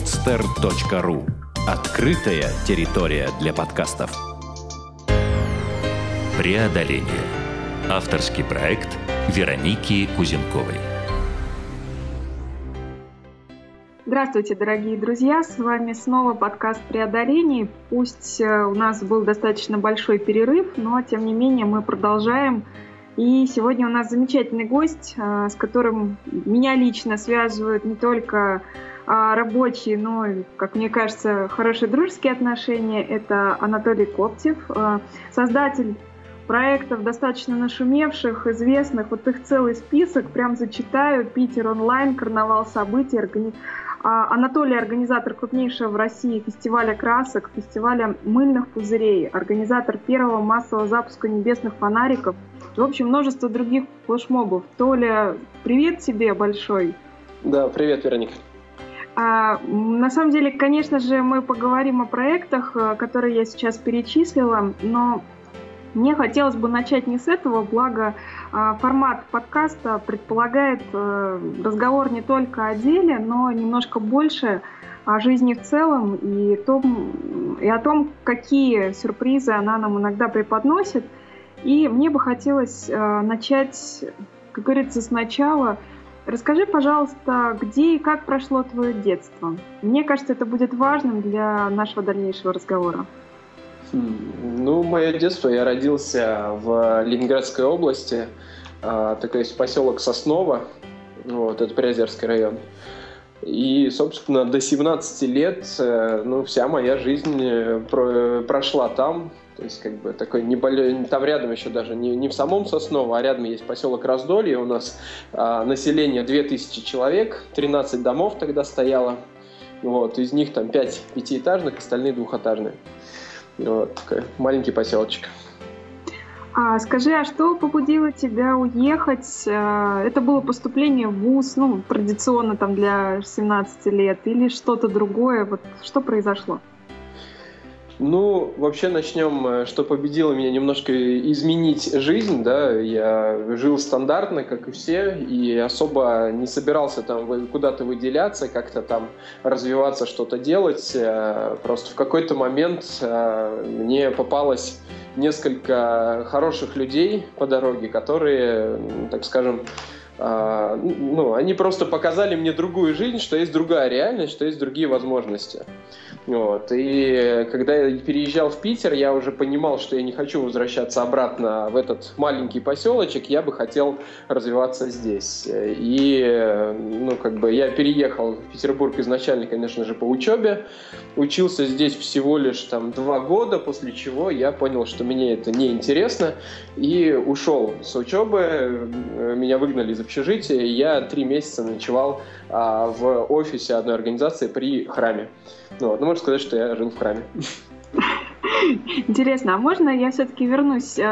podster.ru Открытая территория для подкастов. Преодоление. Авторский проект Вероники Кузенковой. Здравствуйте, дорогие друзья! С вами снова подкаст «Преодоление». Пусть э, у нас был достаточно большой перерыв, но тем не менее мы продолжаем. И сегодня у нас замечательный гость, э, с которым меня лично связывают не только а, рабочие, но, как мне кажется, хорошие дружеские отношения. Это Анатолий Коптев, э, создатель проектов, достаточно нашумевших, известных. Вот их целый список, прям зачитаю. Питер онлайн, карнавал событий, органи... А, Анатолий организатор крупнейшего в России фестиваля красок, фестиваля мыльных пузырей, организатор первого массового запуска небесных фонариков. В общем, множество других флешмобов. Толя, привет тебе большой. Да, привет, Вероника. А, на самом деле, конечно же, мы поговорим о проектах, э, которые я сейчас перечислила, но мне хотелось бы начать не с этого, благо формат подкаста предполагает э, разговор не только о деле, но немножко больше о жизни в целом и, том, и о том, какие сюрпризы она нам иногда преподносит. И мне бы хотелось э, начать, как говорится, сначала. Расскажи, пожалуйста, где и как прошло твое детство. Мне кажется, это будет важным для нашего дальнейшего разговора. Ну, мое детство, я родился в Ленинградской области, а, такой есть поселок Сосново, вот, это Приозерский район. И, собственно, до 17 лет, э, ну, вся моя жизнь э, прошла там. То есть, как бы, такой небольшой, там рядом еще даже, не, не в самом Сосново, а рядом есть поселок Раздолье. У нас а, население 2000 человек, 13 домов тогда стояло. Вот, из них там 5 пятиэтажных, остальные двухэтажные. Вот, такой маленький поселочек. А скажи, а что побудило тебя уехать? Э, это было поступление в ВУЗ, ну, традиционно там для 17 лет, или что-то другое? Вот что произошло? Ну, вообще начнем, э, что победило меня немножко изменить жизнь, да, я жил стандартно, как и все, и особо не собирался там куда-то выделяться, как-то там развиваться, что-то делать, э, просто в какой-то момент э, мне попалось несколько хороших людей по дороге, которые, так скажем, ну, они просто показали мне другую жизнь, что есть другая реальность, что есть другие возможности. Вот. И когда я переезжал в Питер, я уже понимал, что я не хочу возвращаться обратно в этот маленький поселочек, я бы хотел развиваться здесь. И, ну, как бы я переехал в Петербург изначально, конечно же, по учебе, учился здесь всего лишь там два года, после чего я понял, что мне это не интересно, и ушел с учебы, меня выгнали из общежития, и я три месяца ночевал а, в офисе одной организации при храме. Ну, вот, ну, можно сказать, что я жил в храме. Интересно, а можно я все-таки вернусь э,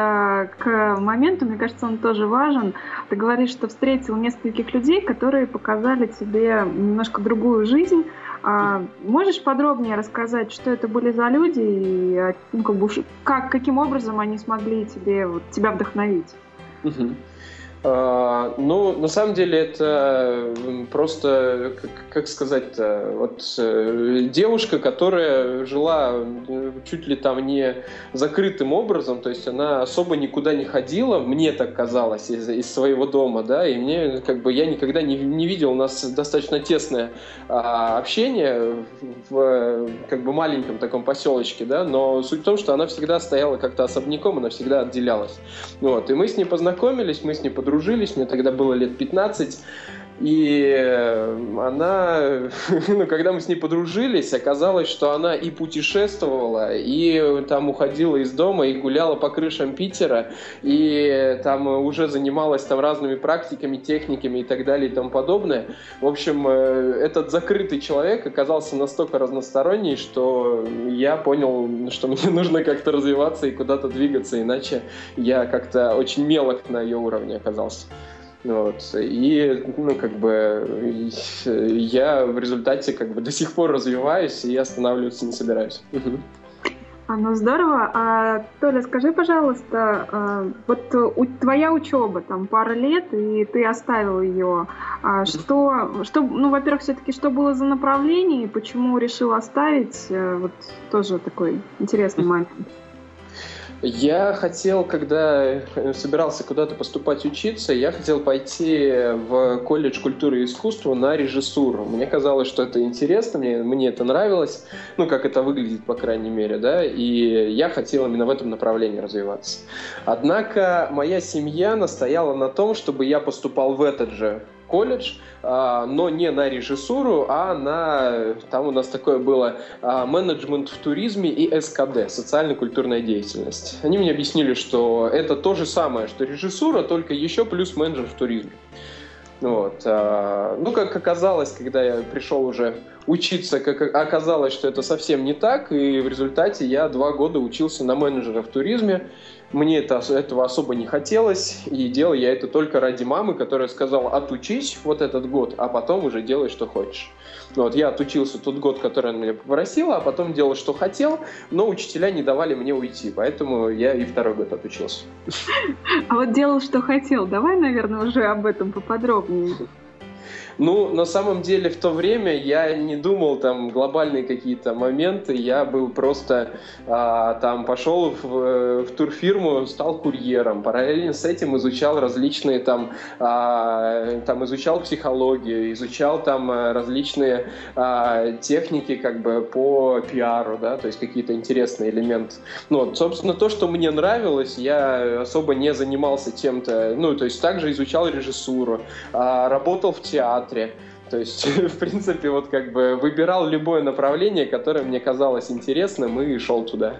к моменту, мне кажется, он тоже важен. Ты говоришь, что встретил нескольких людей, которые показали тебе немножко другую жизнь. А можешь подробнее рассказать, что это были за люди и а, ну, как, бы, как, каким образом они смогли тебе, вот, тебя вдохновить? Угу. А, ну, на самом деле это просто, как, сказать-то, вот э, девушка, которая жила чуть ли там не закрытым образом, то есть она особо никуда не ходила, мне так казалось, из, из своего дома, да, и мне как бы я никогда не, не видел, у нас достаточно тесное а, общение в как бы маленьком таком поселочке, да, но суть в том, что она всегда стояла как-то особняком, она всегда отделялась. Вот, и мы с ней познакомились, мы с ней подружились, мне тогда было лет 15, и она, ну, когда мы с ней подружились, оказалось, что она и путешествовала, и там уходила из дома, и гуляла по крышам Питера, и там уже занималась там разными практиками, техниками и так далее и тому подобное. В общем, э, этот закрытый человек оказался настолько разносторонний, что я понял, что мне нужно как-то развиваться и куда-то двигаться, иначе я как-то очень мелок на ее уровне оказался. Вот. И, ну, как бы, я в результате, как бы, до сих пор развиваюсь и останавливаться не собираюсь. А, ну здорово. А, Толя, скажи, пожалуйста, а, вот у, твоя учеба там пара лет, и ты оставил ее. А что, что, ну, во-первых, все-таки, что было за направление, и почему решил оставить? Э, вот тоже такой интересный момент. Я хотел, когда собирался куда-то поступать учиться, я хотел пойти в колледж культуры и искусства на режиссуру. Мне казалось, что это интересно, мне, мне это нравилось, ну, как это выглядит, по крайней мере, да, и я хотел именно в этом направлении развиваться. Однако моя семья настояла на том, чтобы я поступал в этот же колледж, а, но не на режиссуру, а на, там у нас такое было, а, менеджмент в туризме и СКД, социально-культурная деятельность. Они мне объяснили, что это то же самое, что режиссура, только еще плюс менеджер в туризме. Вот. А, ну, как оказалось, когда я пришел уже учиться, как оказалось, что это совсем не так, и в результате я два года учился на менеджера в туризме, мне это, этого особо не хотелось, и делал я это только ради мамы, которая сказала, отучись вот этот год, а потом уже делай, что хочешь. Ну, вот я отучился тот год, который она меня попросила, а потом делал, что хотел, но учителя не давали мне уйти, поэтому я и второй год отучился. А вот делал, что хотел. Давай, наверное, уже об этом поподробнее. Ну, на самом деле, в то время я не думал там глобальные какие-то моменты, я был просто а, там пошел в, в турфирму, стал курьером, параллельно с этим изучал различные там, а, там изучал психологию, изучал там а, различные а, техники как бы по пиару, да, то есть какие-то интересные элементы. Ну, вот, собственно, то, что мне нравилось, я особо не занимался чем-то, ну, то есть также изучал режиссуру, а, работал в театре, театре. То есть, в принципе, вот как бы выбирал любое направление, которое мне казалось интересным и шел туда.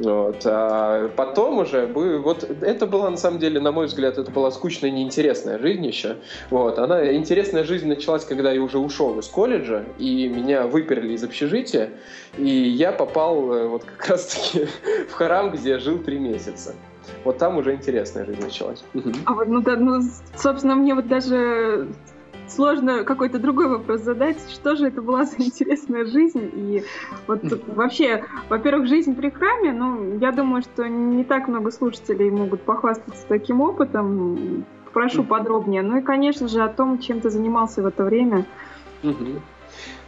Вот. А потом уже, вот это была на самом деле, на мой взгляд, это была скучная, неинтересная жизнь еще. Вот. Она, интересная жизнь началась, когда я уже ушел из колледжа, и меня выперли из общежития, и я попал э, вот как раз-таки в храм, где я жил три месяца. Вот там уже интересная жизнь началась. А вот, ну да, ну, собственно, мне вот даже сложно какой-то другой вопрос задать. Что же это была за интересная жизнь? И вот вообще, во-первых, жизнь при храме, ну, я думаю, что не так много слушателей могут похвастаться таким опытом. Прошу подробнее. Ну и, конечно же, о том, чем ты занимался в это время.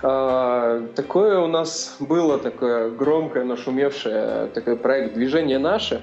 А, такое у нас было такое громкое, нашумевшее такой проект «Движение наше»,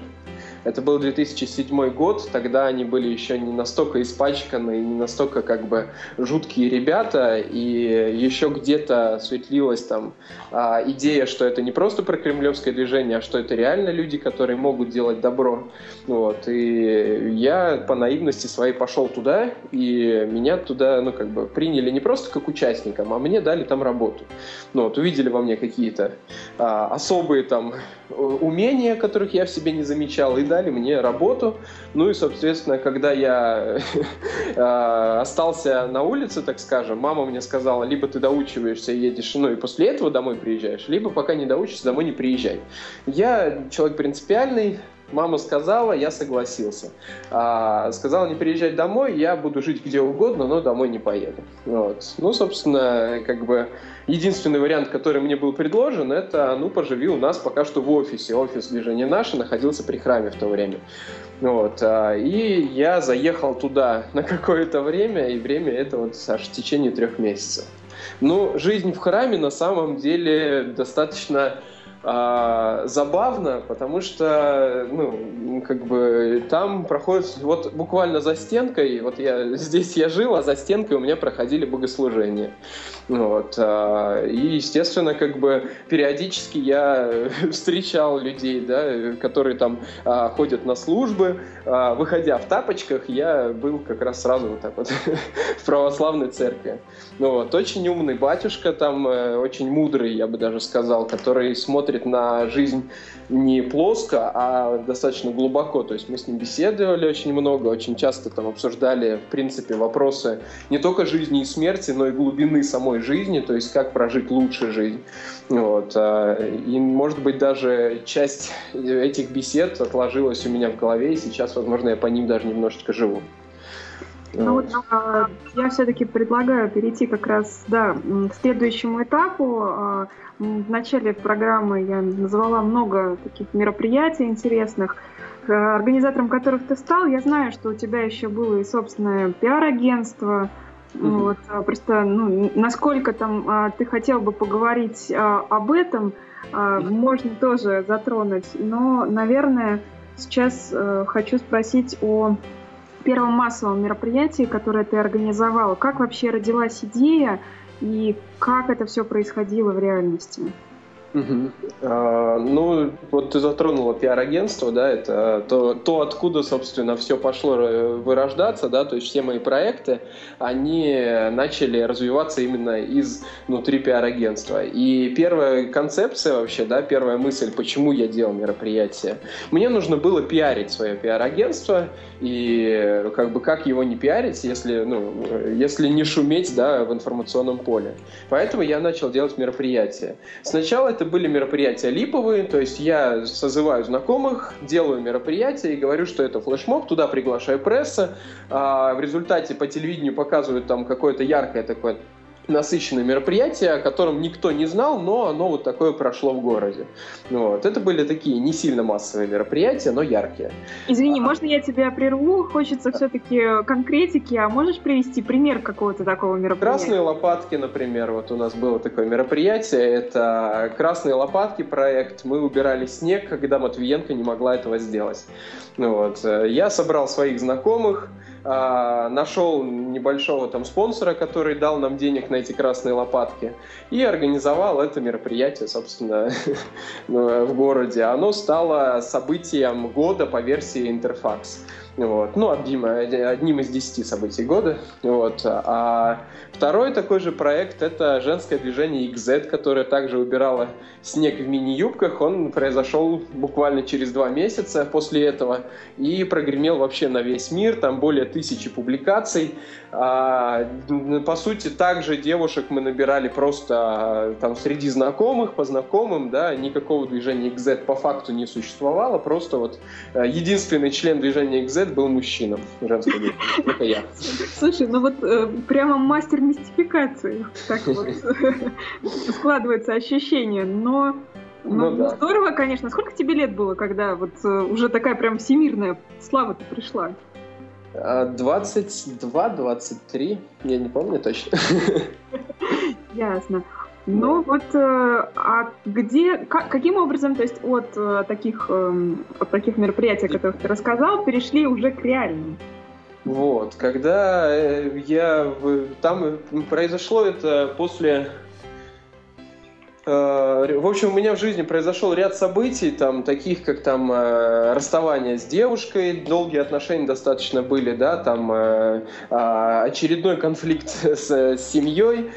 это был 2007 год, тогда они были еще не настолько испачканы, не настолько как бы жуткие ребята, и еще где-то светлилась там а, идея, что это не просто про кремлевское движение, а что это реально люди, которые могут делать добро. Вот. И я по наивности своей пошел туда, и меня туда, ну, как бы приняли не просто как участником, а мне дали там работу. Ну, вот, увидели во мне какие-то а, особые там умения, которых я в себе не замечал, и дали мне работу. Ну и, соответственно, когда я э, остался на улице, так скажем, мама мне сказала, либо ты доучиваешься и едешь, ну и после этого домой приезжаешь, либо пока не доучишься, домой не приезжай. Я человек принципиальный, Мама сказала, я согласился. А, сказала не приезжать домой, я буду жить где угодно, но домой не поеду. Вот. Ну, собственно, как бы единственный вариант, который мне был предложен, это, ну, поживи у нас пока что в офисе. Офис движения наше находился при храме в то время. Вот. А, и я заехал туда на какое-то время, и время это вот аж в течение трех месяцев. Ну, жизнь в храме на самом деле достаточно а, забавно, потому что, ну, как бы там проходит, вот буквально за стенкой, вот я здесь я жил, а за стенкой у меня проходили богослужения. Вот. А, и, естественно, как бы периодически я встречал людей, да, которые там а, ходят на службы. А, выходя в тапочках, я был как раз сразу вот так вот в православной церкви. Ну, вот. Очень умный батюшка там, э, очень мудрый, я бы даже сказал, который смотрит на жизнь не плоско, а достаточно глубоко. То есть мы с ним беседовали очень много, очень часто там обсуждали, в принципе, вопросы не только жизни и смерти, но и глубины самой жизни, то есть как прожить лучше жизнь. Вот. А, и, может быть, даже часть этих бесед отложилась у меня в голове, и сейчас, возможно, я по ним даже немножечко живу. Ну вот а, я все-таки предлагаю перейти как раз да, к следующему этапу. А, в начале программы я назвала много таких мероприятий интересных, организатором которых ты стал. Я знаю, что у тебя еще было и собственное пиар-агентство. Вот, а, просто ну, насколько там а, ты хотел бы поговорить а, об этом, а, можно тоже затронуть. Но, наверное, сейчас а, хочу спросить о первом массовом мероприятии, которое ты организовал. Как вообще родилась идея и как это все происходило в реальности? А, ну, вот ты затронула пиар-агентство, да, это то, то, откуда, собственно, все пошло вырождаться, да, то есть все мои проекты, они начали развиваться именно из внутри пиар-агентства. И первая концепция вообще, да, первая мысль, почему я делал мероприятие, мне нужно было пиарить свое пиар-агентство, и как бы как его не пиарить, если, ну, если не шуметь, да, в информационном поле. Поэтому я начал делать мероприятия. Сначала это это были мероприятия липовые, то есть я созываю знакомых, делаю мероприятие и говорю, что это флешмоб, туда приглашаю пресса, а в результате по телевидению показывают там какое-то яркое такое насыщенное мероприятие, о котором никто не знал, но оно вот такое прошло в городе. Вот. Это были такие не сильно массовые мероприятия, но яркие. Извини, а... можно я тебя прерву? Хочется все-таки конкретики, а можешь привести пример какого-то такого мероприятия? Красные лопатки, например, вот у нас было такое мероприятие, это Красные лопатки проект, мы убирали снег, когда Матвиенко не могла этого сделать. Вот. Я собрал своих знакомых, а, нашел небольшого там спонсора, который дал нам денег на эти красные лопатки, и организовал это мероприятие, собственно, в городе. Оно стало событием года по версии Интерфакс. Вот. Ну, одним, одним из десяти событий года. Вот. А второй такой же проект — это женское движение XZ, которое также убирало снег в мини-юбках. Он произошел буквально через два месяца после этого и прогремел вообще на весь мир. Там более тысячи публикаций. А, по сути, также девушек мы набирали просто а, там среди знакомых, по знакомым, да, никакого движения XZ по факту не существовало, просто вот э, единственный член движения XZ был мужчина, женского только я. Слушай, ну вот э, прямо мастер мистификации, так вот складывается ощущение, но ну, ну, да. здорово, конечно. Сколько тебе лет было, когда вот э, уже такая прям всемирная слава-то пришла? 22, 23, я не помню точно. Ясно. Ну вот, э, а где, как, каким образом, то есть от э, таких, эм, от таких мероприятий, о которых ты рассказал, перешли уже к реальным? Вот, когда э, я там произошло это после в общем, у меня в жизни произошел ряд событий, там, таких как там э, расставание с девушкой, долгие отношения достаточно были, да, там э, а, очередной конфликт с, с семьей,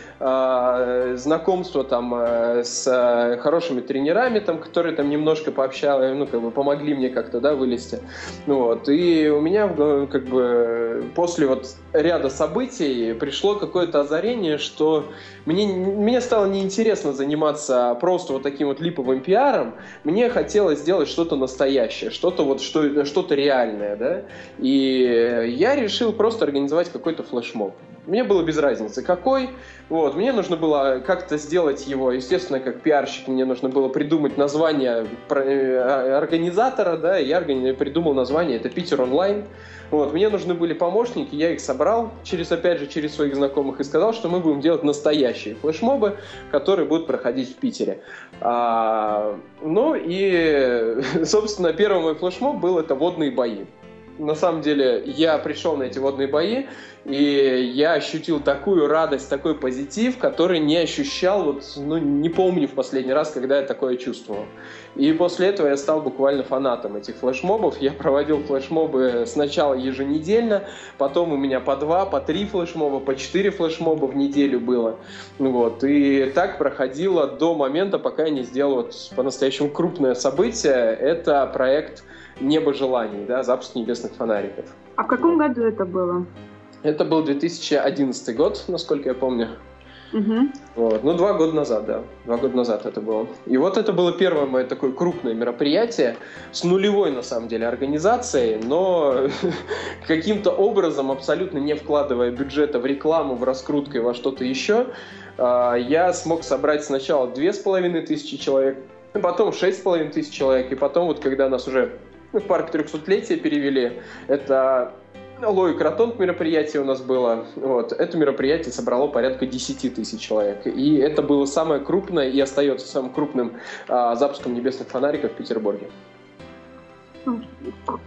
знакомство там с хорошими тренерами, там, которые там немножко пообщали, ну, как бы помогли мне как-то, да, вылезти. Вот, и у меня, как бы, после вот ряда событий пришло какое-то озарение, что мне, мне стало неинтересно заниматься заниматься просто вот таким вот липовым пиаром, мне хотелось сделать что-то настоящее, что-то вот что, что-то реальное, да, и я решил просто организовать какой-то флешмоб. Мне было без разницы, какой. Вот, мне нужно было как-то сделать его, естественно, как пиарщик, мне нужно было придумать название э, организатора, да, я придумал название, это Питер онлайн. Вот, мне нужны были помощники, я их собрал через, опять же, через своих знакомых и сказал, что мы будем делать настоящие флешмобы, которые будут проходить в Питере. А, ну и, собственно, первый мой флешмоб был это водные бои на самом деле я пришел на эти водные бои, и я ощутил такую радость, такой позитив, который не ощущал, вот, ну, не помню в последний раз, когда я такое чувствовал. И после этого я стал буквально фанатом этих флешмобов. Я проводил флешмобы сначала еженедельно, потом у меня по два, по три флешмоба, по четыре флешмоба в неделю было. Вот. И так проходило до момента, пока я не сделал вот по-настоящему крупное событие. Это проект «Небо желаний», да, запуск небесных фонариков. А в каком году это было? Это был 2011 год, насколько я помню. Угу. Вот. Ну, два года назад, да. Два года назад это было. И вот это было первое мое такое крупное мероприятие с нулевой, на самом деле, организацией, но каким-то образом, абсолютно не вкладывая бюджета в рекламу, в раскрутку и во что-то еще, а, я смог собрать сначала две с половиной тысячи человек, потом шесть с половиной тысяч человек, и потом вот когда нас уже в парк 300-летия перевели, это Лой Кротонг мероприятие у нас было. Вот. Это мероприятие собрало порядка 10 тысяч человек. И это было самое крупное и остается самым крупным а, запуском небесных фонариков в Петербурге.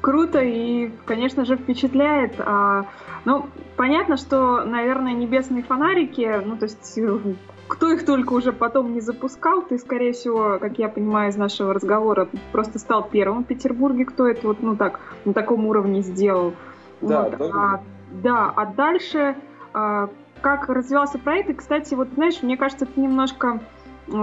Круто и, конечно же, впечатляет. А, ну, понятно, что, наверное, небесные фонарики, ну, то есть кто их только уже потом не запускал, ты, скорее всего, как я понимаю из нашего разговора, просто стал первым в Петербурге, кто это вот, ну, так, на таком уровне сделал. Да, вот. а, да, а дальше а, как развивался проект. И, кстати, вот знаешь, мне кажется, ты немножко,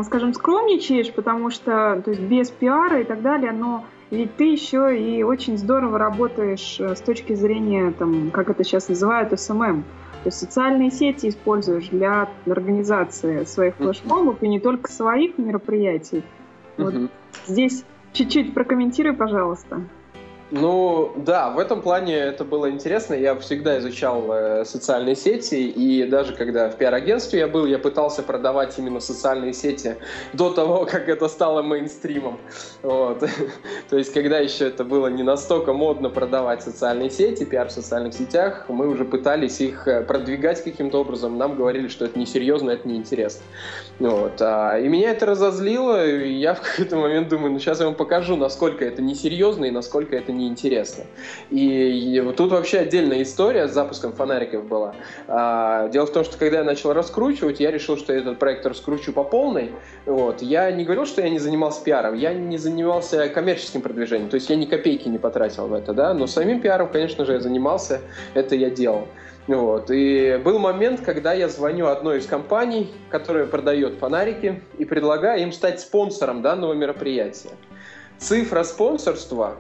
скажем, скромничаешь, потому что, то есть без пиара и так далее, но ведь ты еще и очень здорово работаешь э, с точки зрения, там, как это сейчас называют, SMM. То есть социальные сети используешь для организации своих флешмобов и не только своих мероприятий. Вот здесь чуть-чуть прокомментируй, пожалуйста. Ну, да, в этом плане это было интересно. Я всегда изучал э, социальные сети, и даже когда в пиар-агентстве я был, я пытался продавать именно социальные сети до того, как это стало мейнстримом. Вот. То есть, когда еще это было не настолько модно продавать социальные сети, пиар в социальных сетях, мы уже пытались их э, продвигать каким-то образом. Нам говорили, что это несерьезно, это неинтересно. Вот. А, и меня это разозлило, и я в какой-то момент думаю, ну сейчас я вам покажу, насколько это несерьезно и насколько это неинтересно. И, вот тут вообще отдельная история с запуском фонариков была. А, дело в том, что когда я начал раскручивать, я решил, что этот проект раскручу по полной. Вот. Я не говорил, что я не занимался пиаром, я не занимался коммерческим продвижением, то есть я ни копейки не потратил в это, да, но самим пиаром, конечно же, я занимался, это я делал. Вот. И был момент, когда я звоню одной из компаний, которая продает фонарики, и предлагаю им стать спонсором данного мероприятия. Цифра спонсорства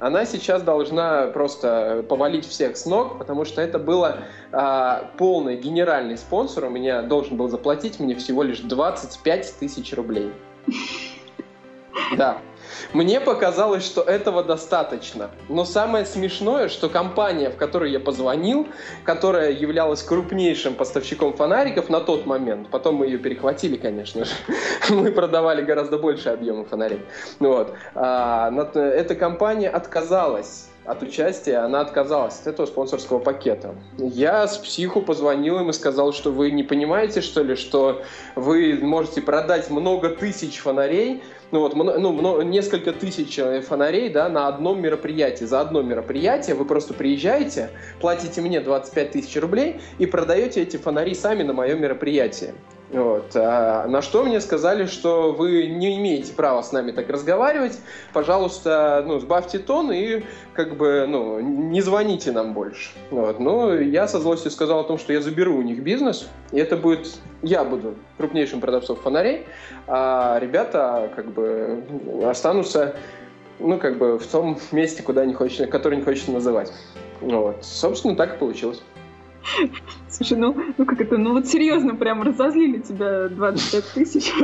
она сейчас должна просто повалить всех с ног, потому что это было а, полный генеральный спонсор, у меня должен был заплатить мне всего лишь 25 тысяч рублей. Да. Мне показалось, что этого достаточно. Но самое смешное, что компания, в которую я позвонил, которая являлась крупнейшим поставщиком фонариков на тот момент, потом мы ее перехватили, конечно же, мы продавали гораздо больше объема фонарей. Вот. А, эта компания отказалась от участия, она отказалась от этого спонсорского пакета. Я с психу позвонил им и сказал, что вы не понимаете, что ли, что вы можете продать много тысяч фонарей, ну вот, ну, несколько тысяч э, фонарей, да, на одном мероприятии. За одно мероприятие вы просто приезжаете, платите мне 25 тысяч рублей и продаете эти фонари сами на моем мероприятии. Вот. А на что мне сказали, что вы не имеете права с нами так разговаривать, пожалуйста, ну, сбавьте тон и как бы, ну, не звоните нам больше. Вот. Ну, я со злостью сказал о том, что я заберу у них бизнес, и это будет, я буду крупнейшим продавцом фонарей, а ребята как бы останутся, ну, как бы в том месте, куда не хочется, который не хочется называть. Вот. Собственно, так и получилось. Слушай, ну, ну как это, ну вот серьезно прям разозлили тебя 25 тысяч.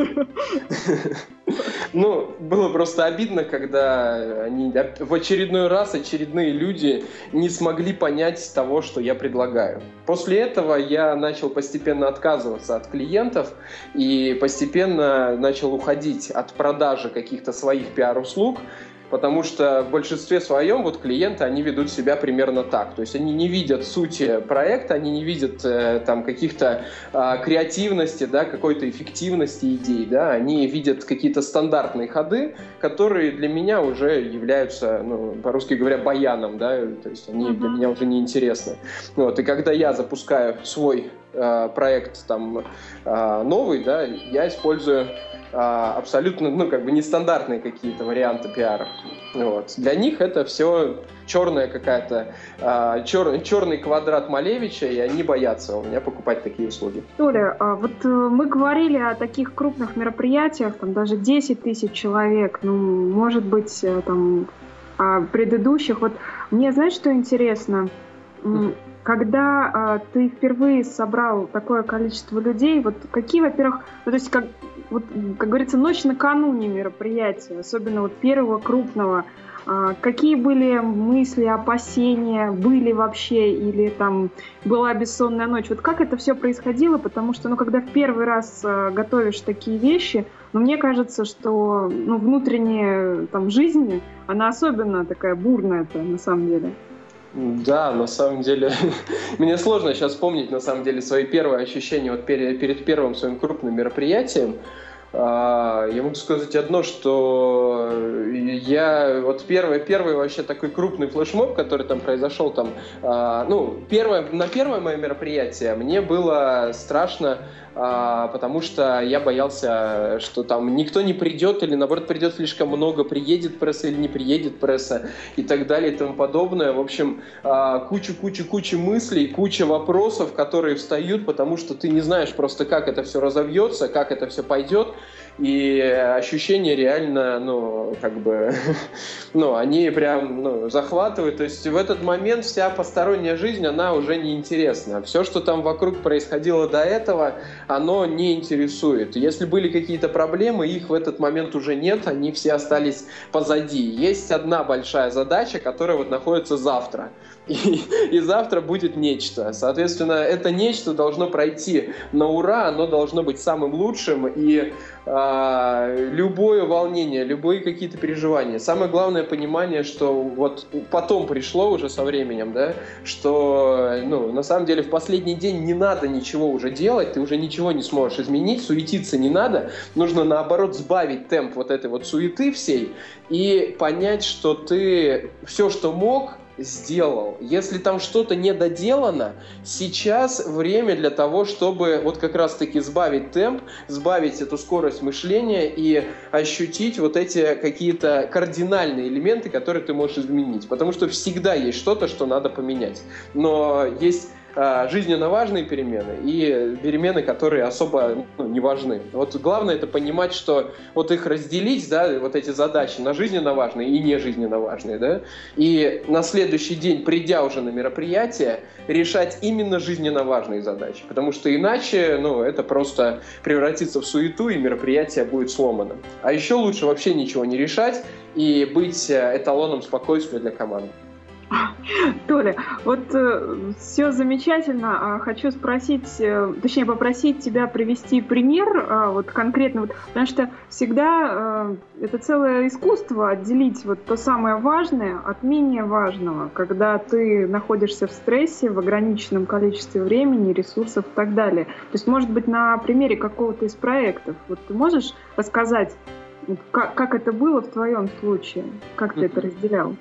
Ну, было просто обидно, когда они в очередной раз, очередные люди не смогли понять того, что я предлагаю. После этого я начал постепенно отказываться от клиентов и постепенно начал уходить от продажи каких-то своих пиар-услуг потому что в большинстве своем вот клиенты, они ведут себя примерно так. То есть они не видят сути проекта, они не видят э, там каких-то э, креативности, да, какой-то эффективности идей, да, они видят какие-то стандартные ходы, которые для меня уже являются, ну, по-русски говоря, баяном, да, то есть они для меня уже не интересны. Вот, и когда я запускаю свой э, проект там э, новый, да, я использую а, абсолютно, ну, как бы нестандартные какие-то варианты пиара. Вот. Для них это все черная какая-то, а, чер, черный квадрат Малевича, и они боятся у меня покупать такие услуги. Толя, а вот э, мы говорили о таких крупных мероприятиях, там даже 10 тысяч человек, ну, может быть, э, там, предыдущих. Вот мне, знаешь, что интересно? Когда а, ты впервые собрал такое количество людей, вот какие, во-первых, ну, то есть как, вот, как говорится, ночь накануне мероприятия, особенно вот первого крупного, а, какие были мысли, опасения, были вообще, или там была бессонная ночь? Вот как это все происходило? Потому что, ну, когда в первый раз а, готовишь такие вещи, ну, мне кажется, что ну, внутренняя там жизнь, она особенно такая бурная-то на самом деле. Да, на самом деле, мне сложно сейчас вспомнить, на самом деле, свои первые ощущения вот перед, перед первым своим крупным мероприятием. А, я могу сказать одно, что я вот первый, первый вообще такой крупный флешмоб, который там произошел там, а, ну, первое, на первое мое мероприятие мне было страшно потому что я боялся, что там никто не придет, или наоборот придет слишком много, приедет пресса или не приедет пресса, и так далее, и тому подобное. В общем, куча-куча-куча мыслей, куча вопросов, которые встают, потому что ты не знаешь просто, как это все разовьется, как это все пойдет, и ощущения реально, ну, как бы, ну, они прям, ну, захватывают, то есть в этот момент вся посторонняя жизнь, она уже не интересна. Все, что там вокруг происходило до этого, оно не интересует. Если были какие-то проблемы, их в этот момент уже нет, они все остались позади. Есть одна большая задача, которая вот находится завтра. И, и завтра будет нечто. Соответственно, это нечто должно пройти на ура, оно должно быть самым лучшим, и э, любое волнение, любые какие-то переживания. Самое главное понимание, что вот потом пришло уже со временем, да, что ну, на самом деле в последний день не надо ничего уже делать, ты уже ничего не сможешь изменить, суетиться не надо, нужно наоборот сбавить темп вот этой вот суеты всей и понять, что ты все, что мог, сделал. Если там что-то не доделано, сейчас время для того, чтобы вот как раз-таки сбавить темп, сбавить эту скорость мышления и ощутить вот эти какие-то кардинальные элементы, которые ты можешь изменить. Потому что всегда есть что-то, что надо поменять. Но есть жизненно важные перемены и перемены, которые особо ну, не важны. Вот главное это понимать, что вот их разделить, да, вот эти задачи на жизненно важные и не жизненно важные, да, и на следующий день, придя уже на мероприятие, решать именно жизненно важные задачи, потому что иначе, ну, это просто превратится в суету и мероприятие будет сломано. А еще лучше вообще ничего не решать и быть э, эталоном спокойствия для команды. Толя, вот э, все замечательно. А хочу спросить, э, точнее попросить тебя привести пример, э, вот конкретно, вот, потому что всегда э, это целое искусство отделить вот то самое важное от менее важного, когда ты находишься в стрессе, в ограниченном количестве времени, ресурсов и так далее. То есть, может быть, на примере какого-то из проектов, вот ты можешь рассказать, как, как это было в твоем случае, как ты это разделял?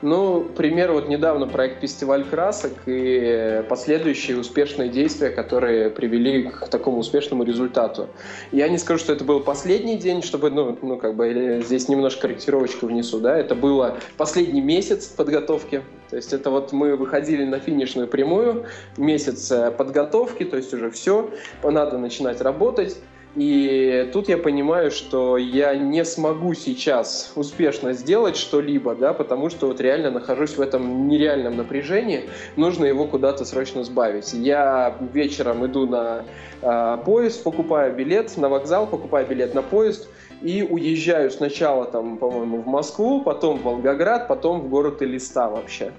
Ну, пример, вот недавно проект «Фестиваль красок» и последующие успешные действия, которые привели к такому успешному результату. Я не скажу, что это был последний день, чтобы, ну, ну как бы, здесь немножко корректировочку внесу, да, это было последний месяц подготовки, то есть это вот мы выходили на финишную прямую, месяц э, подготовки, то есть уже все, надо начинать работать. И тут я понимаю, что я не смогу сейчас успешно сделать что-либо, да, потому что вот реально нахожусь в этом нереальном напряжении, нужно его куда-то срочно сбавить. Я вечером иду на э, поезд, покупаю билет на вокзал, покупаю билет на поезд и уезжаю сначала там, по-моему, в Москву, потом в Волгоград, потом в город Элиста вообще.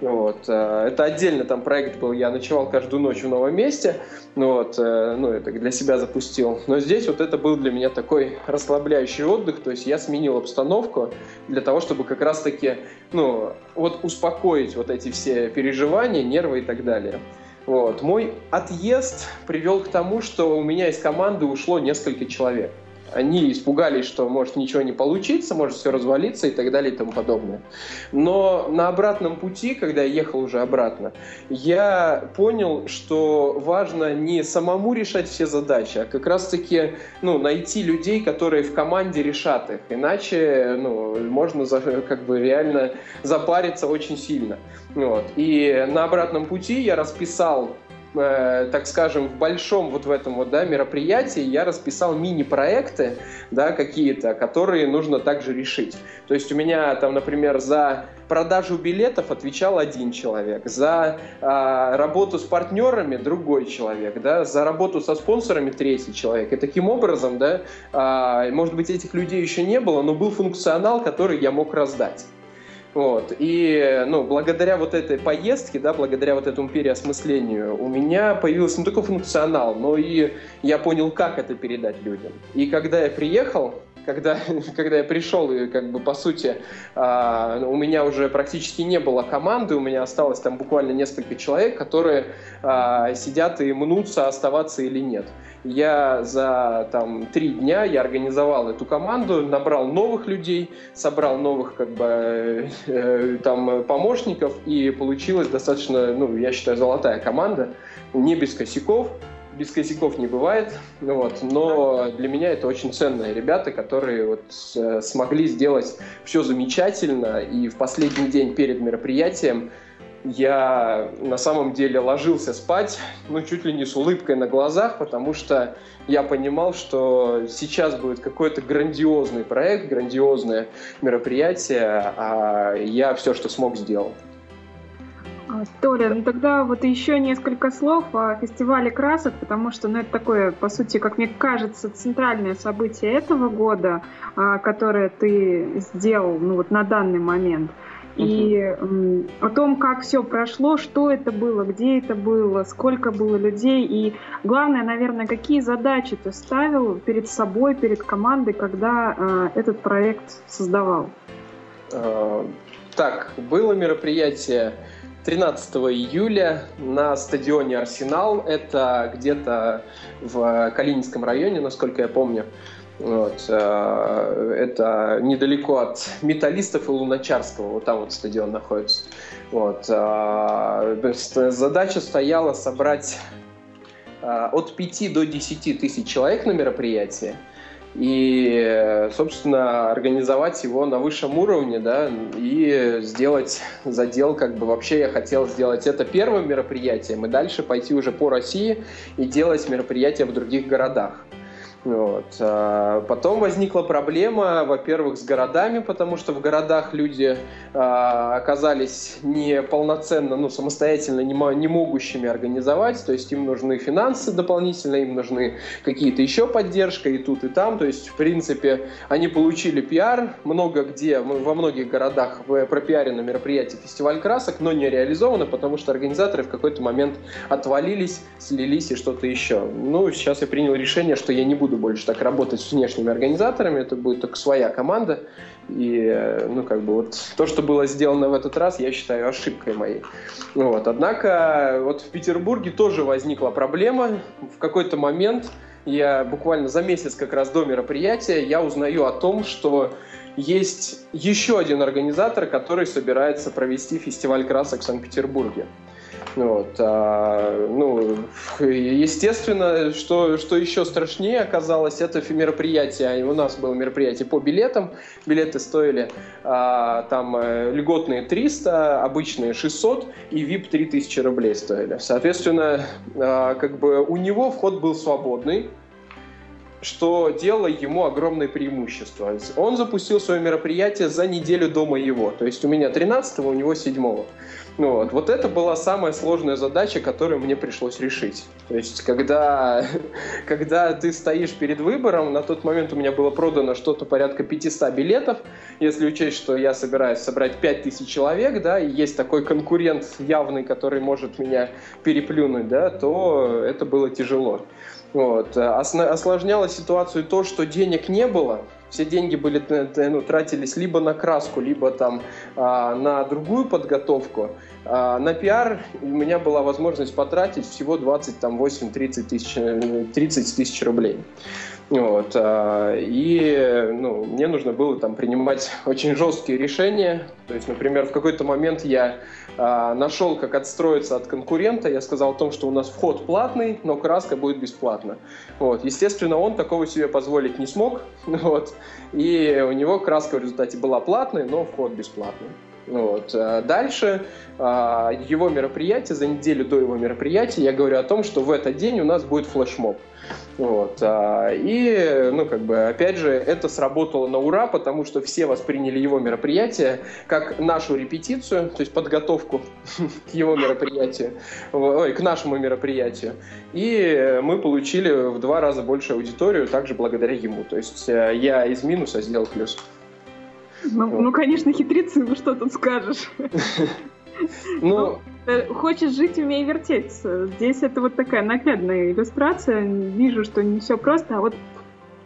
Вот. Э, это отдельно там проект был, я ночевал каждую ночь в новом месте, вот, э, ну, это для себя запустил. Но здесь вот это был для меня такой расслабляющий отдых, то есть я сменил обстановку для того, чтобы как раз-таки, ну, вот успокоить вот эти все переживания, нервы и так далее. Вот. Мой отъезд привел к тому, что у меня из команды ушло несколько человек. Они испугались, что может ничего не получиться, может все развалиться и так далее и тому подобное. Но на обратном пути, когда я ехал уже обратно, я понял, что важно не самому решать все задачи, а как раз-таки ну, найти людей, которые в команде решат их. Иначе ну, можно как бы реально запариться очень сильно. Вот. И на обратном пути я расписал э, так скажем, в большом вот в этом вот, да, мероприятии я расписал мини-проекты, да, какие-то, которые нужно также решить. То есть у меня там, например, за продажу билетов отвечал один человек, за э, работу с партнерами другой человек, да, за работу со спонсорами третий человек. И таким образом, да, э, может быть, этих людей еще не было, но был функционал, который я мог раздать. Вот. И ну, благодаря вот этой поездке, да, благодаря вот этому переосмыслению, у меня появился не только функционал, но и я понял, как это передать людям. И когда я приехал, когда, когда я пришел, и как бы по сути а, у меня уже практически не было команды, у меня осталось там буквально несколько человек, которые а, сидят и мнутся, оставаться или нет. Я за там три дня я организовал эту команду, набрал новых людей, собрал новых как бы э, там помощников и получилась достаточно, ну я считаю, золотая команда, не без косяков без косяков не бывает, вот, но для меня это очень ценные ребята, которые вот э, смогли сделать все замечательно, и в последний день перед мероприятием я на самом деле ложился спать, ну, чуть ли не с улыбкой на глазах, потому что я понимал, что сейчас будет какой-то грандиозный проект, грандиозное мероприятие, а я все, что смог, сделал. А, Толя, ну тогда вот еще несколько слов о фестивале красок, потому что ну, это такое, по сути, как мне кажется, центральное событие этого года, а, которое ты сделал ну, вот на данный момент. И э, о том, как все прошло, что это было, где это было, сколько было людей, и главное, наверное, какие задачи ты ставил перед собой, перед командой, когда э, этот проект создавал. Так, было мероприятие 13 июля на стадионе «Арсенал». Это где-то в Калининском районе, насколько я помню. Вот, э, это недалеко от Металлистов и Луначарского, вот там вот стадион находится. Вот, э, задача стояла собрать э, от 5 до 10 тысяч человек на мероприятие и, собственно, организовать его на высшем уровне, да, и сделать задел, как бы вообще я хотел сделать это первым мероприятием, и дальше пойти уже по России и делать мероприятия в других городах. Вот. А потом возникла проблема, во-первых, с городами, потому что в городах люди а, оказались не полноценно, ну, самостоятельно не, не могущими организовать, то есть им нужны финансы дополнительно, им нужны какие-то еще поддержка и тут, и там, то есть, в принципе, они получили пиар, много где, во многих городах пропиарено мероприятие «Фестиваль красок», но не реализовано, потому что организаторы в какой-то момент отвалились, слились и что-то еще. Ну, сейчас я принял решение, что я не буду буду больше так работать с внешними организаторами, это будет только своя команда. И, ну, как бы вот то, что было сделано в этот раз, я считаю ошибкой моей. Вот. Однако вот в Петербурге тоже возникла проблема. В какой-то момент я буквально за месяц как раз до мероприятия я узнаю о том, что есть еще один организатор, который собирается провести фестиваль красок в Санкт-Петербурге. Вот, а, ну, естественно, что, что еще страшнее оказалось, это мероприятие. У нас было мероприятие по билетам. Билеты стоили а, там э, льготные 300, обычные 600 и VIP 3000 рублей стоили. Соответственно, а, как бы у него вход был свободный что делало ему огромное преимущество. Он запустил свое мероприятие за неделю до моего. То есть у меня 13 у него 7 -го. Ну, вот. вот это была самая сложная задача, которую мне пришлось решить. То есть, когда, когда ты стоишь перед выбором, на тот момент у меня было продано что-то порядка 500 билетов, если учесть, что я собираюсь собрать 5000 человек, да, и есть такой конкурент явный, который может меня переплюнуть, да, то это было тяжело. Вот. Осложняло ситуацию то, что денег не было, все деньги были, ну, тратились либо на краску, либо там а, на другую подготовку. А, на пиар у меня была возможность потратить всего 28-30 тысяч, 30 тысяч рублей. Вот. А, и ну, мне нужно было там принимать очень жесткие решения. То есть, например, в какой-то момент я а, нашел, как отстроиться от конкурента. Я сказал о том, что у нас вход платный, но краска будет бесплатна. Вот. Естественно, он такого себе позволить не смог. Вот. И у него краска в результате была платной, но вход бесплатный. Вот. А дальше а, его мероприятие, за неделю до его мероприятия, я говорю о том, что в этот день у нас будет флешмоб. Вот. А, и, ну, как бы, опять же, это сработало на ура, потому что все восприняли его мероприятие как нашу репетицию, то есть подготовку к его мероприятию, ой, к нашему мероприятию. И мы получили в два раза больше аудиторию, также благодаря ему. То есть э, я из минуса сделал плюс. Ну, ну конечно, хитрецы, ну что тут скажешь? Ну, Э, хочешь жить, умей вертеться. Здесь это вот такая наглядная иллюстрация. Вижу, что не все просто, а вот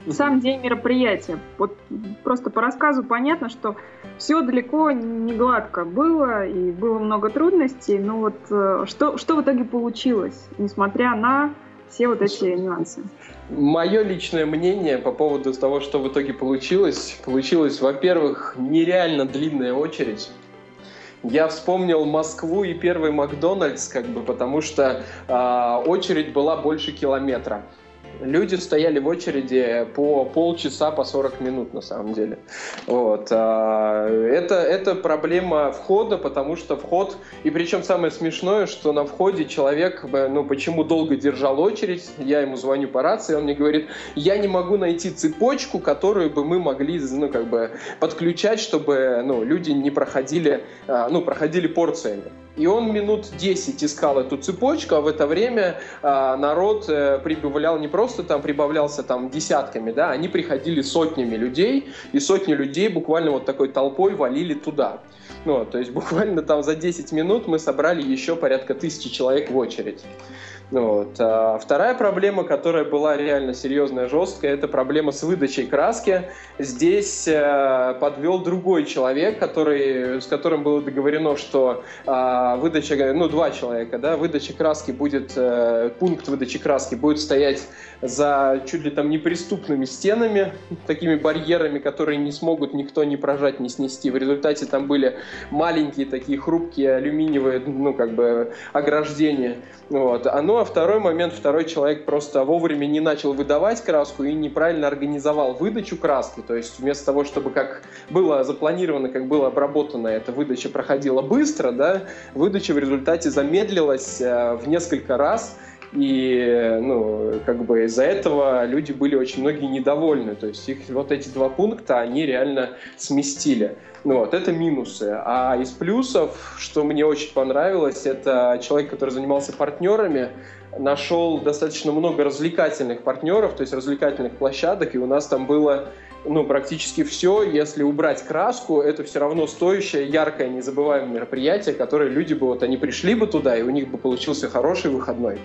сам день мероприятия. Вот просто по рассказу понятно, что все далеко не гладко было, и было много трудностей. Но вот э, что, что в итоге получилось, несмотря на все вот эти нюансы? Мое личное мнение по поводу того, что в итоге получилось. Получилось, во-первых, нереально длинная очередь я вспомнил Москву и первый Макдональдс, как бы, потому что э, очередь была больше километра. Люди стояли в очереди по полчаса, по 40 минут на самом деле. Вот. А, это, это проблема входа, потому что вход, и причем самое смешное, что на входе человек, ну почему долго держал очередь, я ему звоню по рации, он мне говорит, я не могу найти цепочку, которую бы мы могли, ну как бы подключать, чтобы ну, люди не проходили, а, ну проходили порциями. И он минут 10 искал эту цепочку, а в это время а, народ э, прибавлял не просто там, прибавлялся там десятками, да, они приходили сотнями людей, и сотни людей буквально вот такой толпой валили туда. Ну, то есть буквально там за 10 минут мы собрали еще порядка тысячи человек в очередь. Вот. А вторая проблема, которая была реально серьезная, жесткая, это проблема с выдачей краски. Здесь э, подвел другой человек, который, с которым было договорено, что э, выдача, ну, два человека, да, выдача краски будет, э, пункт выдачи краски будет стоять за чуть ли там неприступными стенами, такими барьерами, которые не смогут никто не прожать, не снести. В результате там были маленькие такие хрупкие алюминиевые, ну, как бы, ограждения. Вот. А а второй момент, второй человек просто вовремя не начал выдавать краску и неправильно организовал выдачу краски. То есть вместо того, чтобы как было запланировано, как было обработано, эта выдача проходила быстро, да, выдача в результате замедлилась э, в несколько раз, и, ну, как бы из-за этого люди были очень многие недовольны. То есть их вот эти два пункта, они реально сместили. Ну, вот, это минусы. А из плюсов, что мне очень понравилось, это человек, который занимался партнерами, нашел достаточно много развлекательных партнеров, то есть развлекательных площадок, и у нас там было ну, практически все. Если убрать краску, это все равно стоящее, яркое, незабываемое мероприятие, которое люди бы, вот они пришли бы туда, и у них бы получился хороший выходной.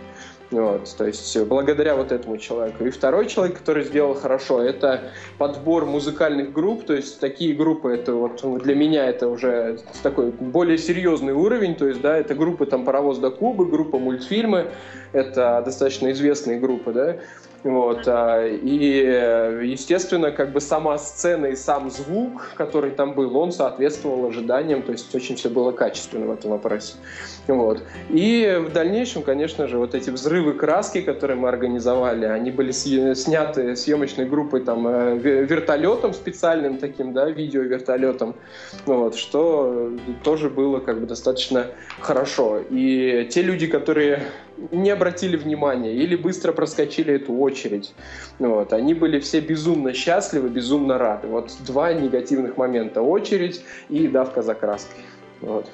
Вот, то есть благодаря вот этому человеку. И второй человек, который сделал хорошо, это подбор музыкальных групп, то есть такие группы, это вот для меня это уже такой более серьезный уровень, то есть, да, это группы там «Паровоз до Кубы», группа «Мультфильмы», это достаточно известные группы, да, вот, а, и, естественно, как бы сама сцена и сам звук, который там был, он соответствовал ожиданиям, то есть очень все было качественно в этом вопросе. Вот. И в дальнейшем, конечно же, вот эти взрывы краски, которые мы организовали, они были сняты съемочной группой там э, вертолетом специальным таким, да, видео-вертолетом, вот, что тоже было как бы достаточно хорошо. И те люди, которые не обратили внимания или быстро проскочили эту очередь. Вот. Они были все безумно счастливы, безумно рады. Вот два негативных момента. Очередь и давка за краской. Вот.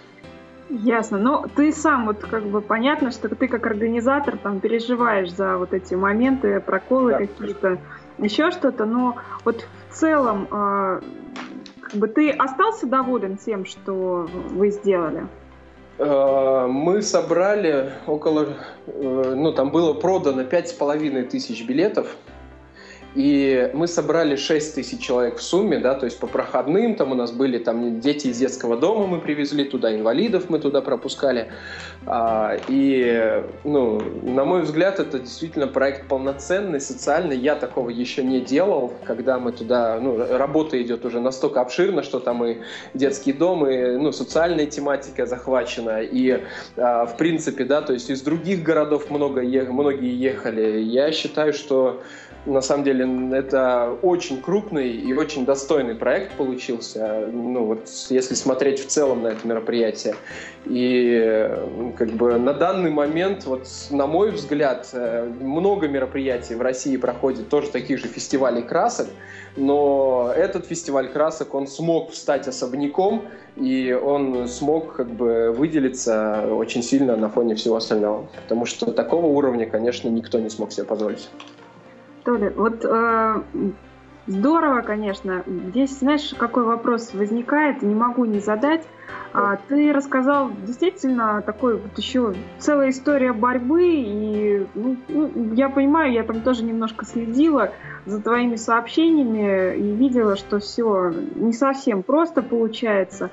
Ясно. Но ты сам, вот как бы понятно, что ты как организатор там переживаешь за вот эти моменты, проколы да. какие-то, еще что-то, но вот в целом э, как бы ты остался доволен тем, что вы сделали? Э, мы собрали около, э, ну там было продано пять с половиной тысяч билетов, и мы собрали 6 тысяч человек в сумме, да, то есть по проходным, там у нас были там дети из детского дома мы привезли туда, инвалидов мы туда пропускали. А, и, ну, на мой взгляд, это действительно проект полноценный, социальный. Я такого еще не делал, когда мы туда, ну, работа идет уже настолько обширно, что там и детский дом, и, ну, социальная тематика захвачена. И, а, в принципе, да, то есть из других городов много, многие ехали. Я считаю, что на самом деле это очень крупный и очень достойный проект получился. Ну вот если смотреть в целом на это мероприятие. И как бы на данный момент, вот на мой взгляд, э, много мероприятий в России проходит тоже таких же фестивалей красок, но этот фестиваль красок, он смог стать особняком, и он смог как бы выделиться очень сильно на фоне всего остального. Потому что такого уровня, конечно, никто не смог себе позволить. Толя, вот э, здорово, конечно. Здесь, знаешь, какой вопрос возникает, не могу не задать. А, ты рассказал действительно такой вот еще целая история борьбы, и ну, ну, я понимаю, я там тоже немножко следила за твоими сообщениями и видела, что все не совсем просто получается.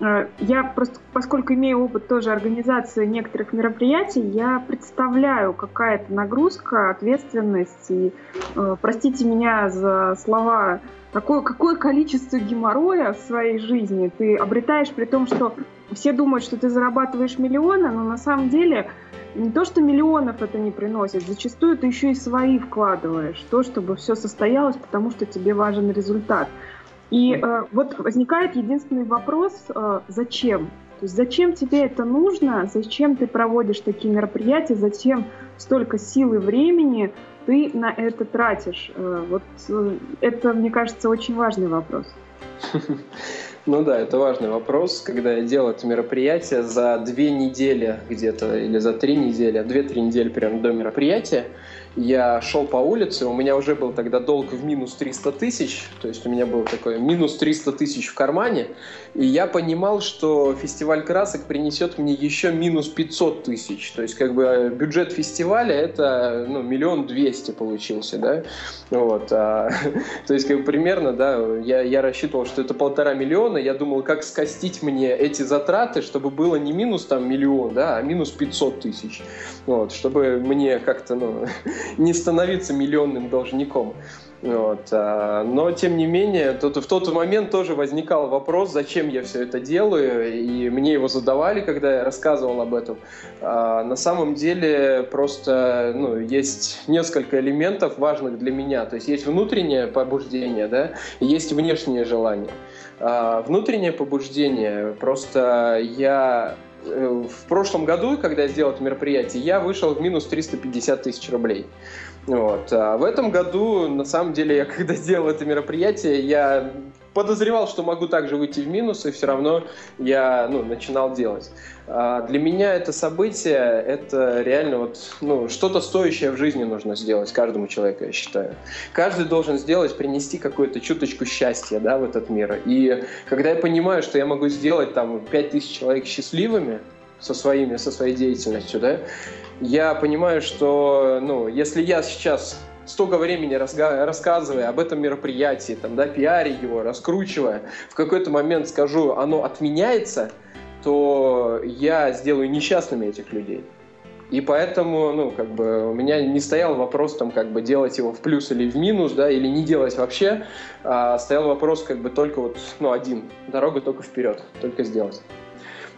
Э, я просто, поскольку имею опыт тоже организации некоторых мероприятий, я представляю, какая это нагрузка, ответственность. И э, простите меня за слова, такое, какое количество геморроя в своей жизни ты обретаешь, при том, что все думают, что ты зарабатываешь миллионы, но на самом деле не то, что миллионов это не приносит, зачастую ты еще и свои вкладываешь, то, чтобы все состоялось, потому что тебе важен результат. И э, вот возникает единственный вопрос, э, зачем? То есть зачем тебе это нужно, зачем ты проводишь такие мероприятия, зачем столько сил и времени ты на это тратишь? Э, вот э, это, мне кажется, очень важный вопрос. Ну да, это важный вопрос. Когда я делал это мероприятие за две недели где-то, или за три недели, две-три недели прямо до мероприятия, я шел по улице, у меня уже был тогда долг в минус 300 тысяч, то есть у меня был такой минус 300 тысяч в кармане, и я понимал, что фестиваль красок принесет мне еще минус 500 тысяч, то есть как бы бюджет фестиваля это ну, миллион двести получился, да, вот, а, то есть как бы примерно, да, я, я рассчитывал, что это полтора миллиона, я думал, как скостить мне эти затраты, чтобы было не минус там миллион, да, а минус 500 тысяч, вот, чтобы мне как-то, ну, не становиться миллионным должником. Вот. А, но, тем не менее, тот, в тот момент тоже возникал вопрос, зачем я все это делаю, и мне его задавали, когда я рассказывал об этом. А, на самом деле просто ну, есть несколько элементов важных для меня. То есть есть внутреннее побуждение, да, и есть внешнее желание. А, внутреннее побуждение, просто я в прошлом году, когда я сделал это мероприятие, я вышел в минус 350 тысяч рублей. Вот. А в этом году, на самом деле, я когда сделал это мероприятие, я подозревал, что могу также выйти в минус, и все равно я ну, начинал делать. А для меня это событие, это реально вот, ну, что-то стоящее в жизни нужно сделать каждому человеку, я считаю. Каждый должен сделать, принести какую-то чуточку счастья да, в этот мир. И когда я понимаю, что я могу сделать там 5000 человек счастливыми, со, своими, со своей деятельностью, да, я понимаю, что, ну, если я сейчас столько времени рассказывая об этом мероприятии, там, да, пиаре его, раскручивая, в какой-то момент скажу, оно отменяется, то я сделаю несчастными этих людей. И поэтому, ну, как бы, у меня не стоял вопрос, там, как бы, делать его в плюс или в минус, да, или не делать вообще, а стоял вопрос, как бы, только вот, ну, один. Дорога только вперед, только сделать.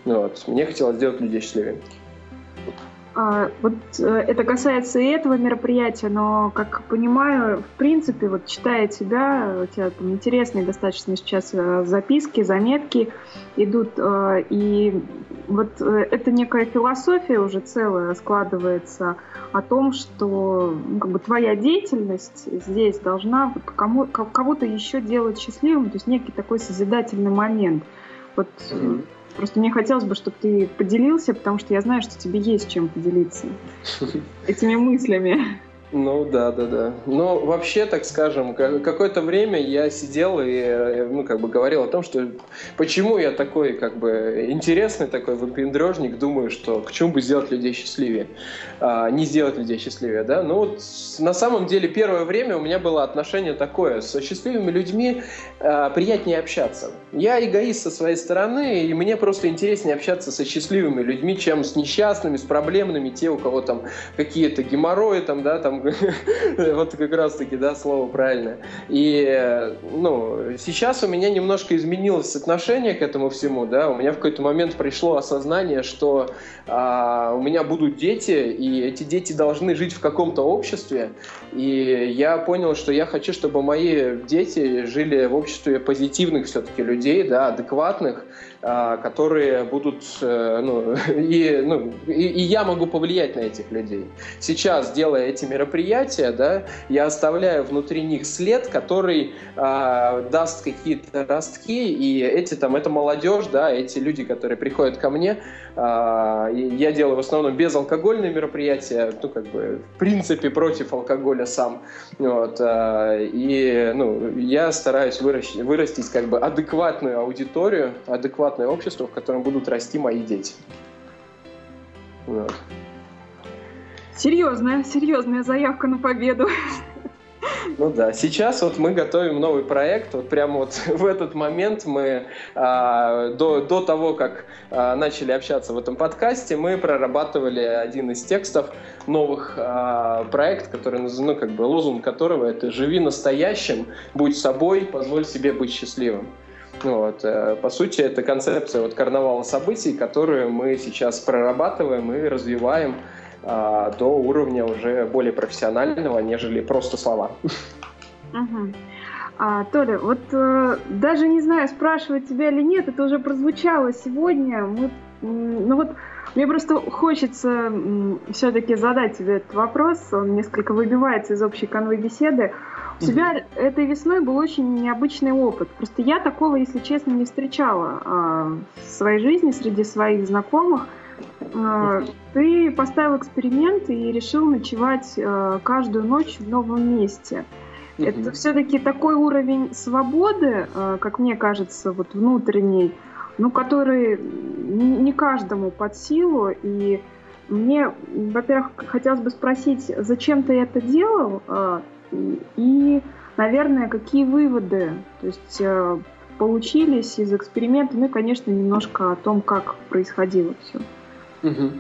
Ну, вот. Мне хотелось сделать людей счастливее. А, вот э, это касается и этого мероприятия, но, как понимаю, в принципе, вот читая тебя, у тебя там интересные достаточно сейчас э, записки, заметки идут, э, и вот это некая философия уже целая складывается о том, что ну, как бы твоя деятельность здесь должна вот кому, кого-то еще делать счастливым, то есть некий такой созидательный момент. Вот mm-hmm Просто мне хотелось бы, чтобы ты поделился, потому что я знаю, что тебе есть чем поделиться этими мыслями. Ну да, да, да. Но вообще, так скажем, какое-то время я сидел и э, ну, как бы говорил о том, что почему я такой как бы интересный такой выпендрежник, думаю, что к чему бы сделать людей счастливее, а, не сделать людей счастливее, да. Ну вот на самом деле первое время у меня было отношение такое, со счастливыми людьми а, приятнее общаться. Я эгоист со своей стороны, и мне просто интереснее общаться со счастливыми людьми, чем с несчастными, с проблемными, те, у кого там какие-то геморрои, там, да, там вот как раз-таки, да, слово правильное. И, ну, сейчас у меня немножко изменилось отношение к этому всему, да, у меня в какой-то момент пришло осознание, что а, у меня будут дети, и эти дети должны жить в каком-то обществе, и я понял, что я хочу, чтобы мои дети жили в обществе позитивных все-таки людей, да, адекватных, которые будут, э, ну, и, ну, и, и я могу повлиять на этих людей. Сейчас, делая эти мероприятия, да, я оставляю внутри них след, который а, даст какие-то ростки, и эти там, это молодежь, да, эти люди, которые приходят ко мне, а, я делаю в основном безалкогольные мероприятия, ну, как бы, в принципе, против алкоголя сам, вот, а, и, ну, я стараюсь вырастить, вырастить, как бы, адекватную аудиторию, адекватную адекватное общество, в котором будут расти мои дети. Вот. Серьезная, серьезная заявка на победу. Ну да, сейчас вот мы готовим новый проект. Вот прямо вот в этот момент мы а, до, до того, как а, начали общаться в этом подкасте, мы прорабатывали один из текстов новых а, проект, который, ну как бы лозунг которого это «Живи настоящим, будь собой, позволь себе быть счастливым». Вот. Э, по сути, это концепция вот карнавала событий, которую мы сейчас прорабатываем и развиваем а, до уровня уже более профессионального, нежели просто слова. А, Толя, вот э, даже не знаю, спрашивать тебя или нет, это уже прозвучало сегодня. Мы, ну вот, мне просто хочется все-таки задать тебе этот вопрос. Он несколько выбивается из общей конвы беседы. У тебя этой весной был очень необычный опыт. Просто я такого, если честно, не встречала а, в своей жизни среди своих знакомых. А, ты поставил эксперимент и решил ночевать а, каждую ночь в новом месте. Это все-таки такой уровень свободы, как мне кажется, вот внутренний, ну, который не каждому под силу. И мне, во-первых, хотелось бы спросить, зачем ты это делал? А, и, наверное, какие выводы то есть, э, получились из эксперимента, ну и, конечно, немножко о том, как происходило все. Угу.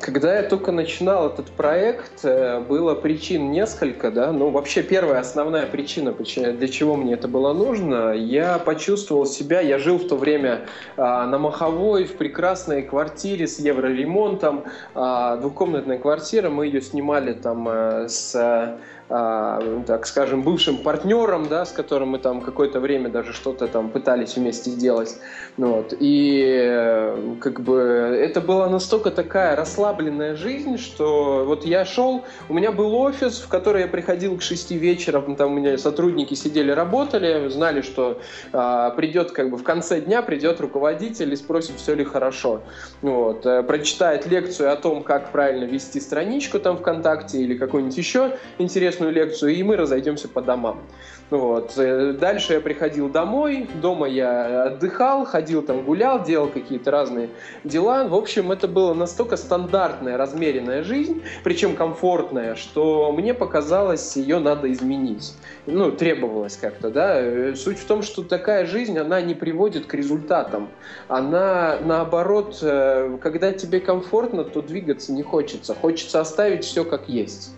Когда я только начинал этот проект, э, было причин несколько, да, ну вообще первая основная причина, для чего мне это было нужно, я почувствовал себя, я жил в то время а, на Маховой в прекрасной квартире с евроремонтом, а, двухкомнатная квартира, мы ее снимали там а, с а, так скажем, бывшим партнером, да, с которым мы там какое-то время даже что-то там пытались вместе сделать. Вот. И как бы это была настолько такая расслабленная жизнь, что вот я шел, у меня был офис, в который я приходил к 6 вечера, там у меня сотрудники сидели, работали, знали, что а, придет как бы в конце дня придет руководитель и спросит, все ли хорошо. Вот. Э, прочитает лекцию о том, как правильно вести страничку там ВКонтакте или какую-нибудь еще интересную интересную лекцию, и мы разойдемся по домам. Вот. Э, дальше я приходил домой, дома я отдыхал, ходил там гулял, делал какие-то разные дела. В общем, это была настолько стандартная, размеренная жизнь, причем комфортная, что мне показалось, ее надо изменить. Ну, требовалось как-то, да. Э, суть в том, что такая жизнь, она не приводит к результатам. Она, наоборот, э, когда тебе комфортно, то двигаться не хочется. Хочется оставить все как есть.